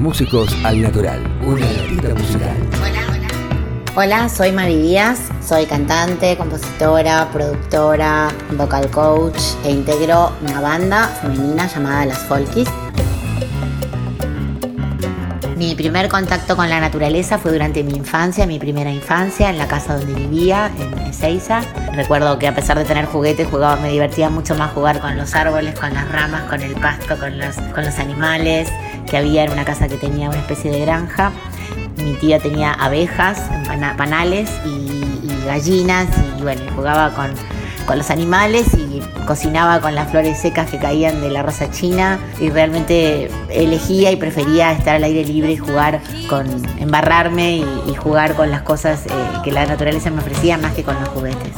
Músicos al Natural, una gatita musical. Hola, hola. Hola, soy Mari Díaz, soy cantante, compositora, productora, vocal coach e integro una banda femenina llamada Las Folkies. Mi primer contacto con la naturaleza fue durante mi infancia, mi primera infancia, en la casa donde vivía, en Ezeiza. Recuerdo que a pesar de tener juguetes, jugaba, me divertía mucho más jugar con los árboles, con las ramas, con el pasto, con los, con los animales que había en una casa que tenía una especie de granja. Mi tía tenía abejas, panales y, gallinas y bueno, jugaba con, con los animales y cocinaba con las flores secas que caían de la rosa china y realmente elegía y prefería estar al aire libre y jugar con, embarrarme y, y jugar con las cosas eh, que la naturaleza me ofrecía más que con los juguetes.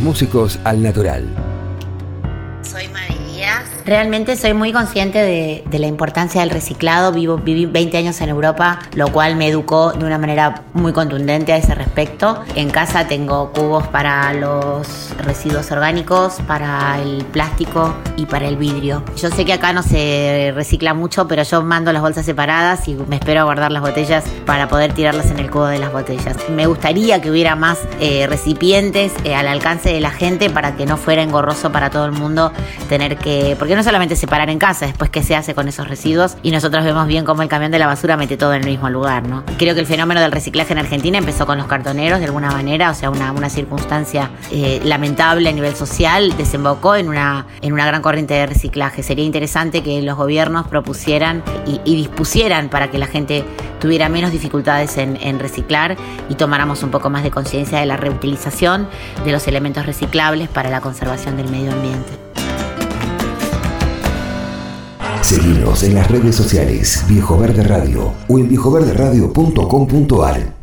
Músicos al Natural. Realmente soy muy consciente de, de, la importancia del reciclado. Vivo, viví 20 años en Europa, lo cual me educó de una manera muy contundente a ese respecto. En casa tengo cubos para los residuos orgánicos, para el plástico y para el vidrio. Yo sé que acá no se recicla mucho, pero yo mando las bolsas separadas y me espero a guardar las botellas para poder tirarlas en el cubo de las botellas. Me gustaría que hubiera más eh, recipientes eh, al alcance de la gente para que no fuera engorroso para todo el mundo tener que... Porque no solamente separar en casa, después qué se hace con esos residuos y nosotros vemos bien cómo el camión de la basura mete todo en el mismo lugar, ¿no? Creo que el fenómeno del reciclaje en Argentina empezó con los cartoneros de alguna manera, o sea, una, una circunstancia eh, lamentable a nivel social, desembocó en una, en una gran corriente de reciclaje. Sería interesante que los gobiernos propusieran y, y dispusieran para que la gente tuviera menos dificultades en, en reciclar y tomáramos un poco más de conciencia de la reutilización de los elementos reciclables para la conservación del medio ambiente. Seguimos en las redes sociales Viejo Verde Radio o en viejoverderadio.com.ar.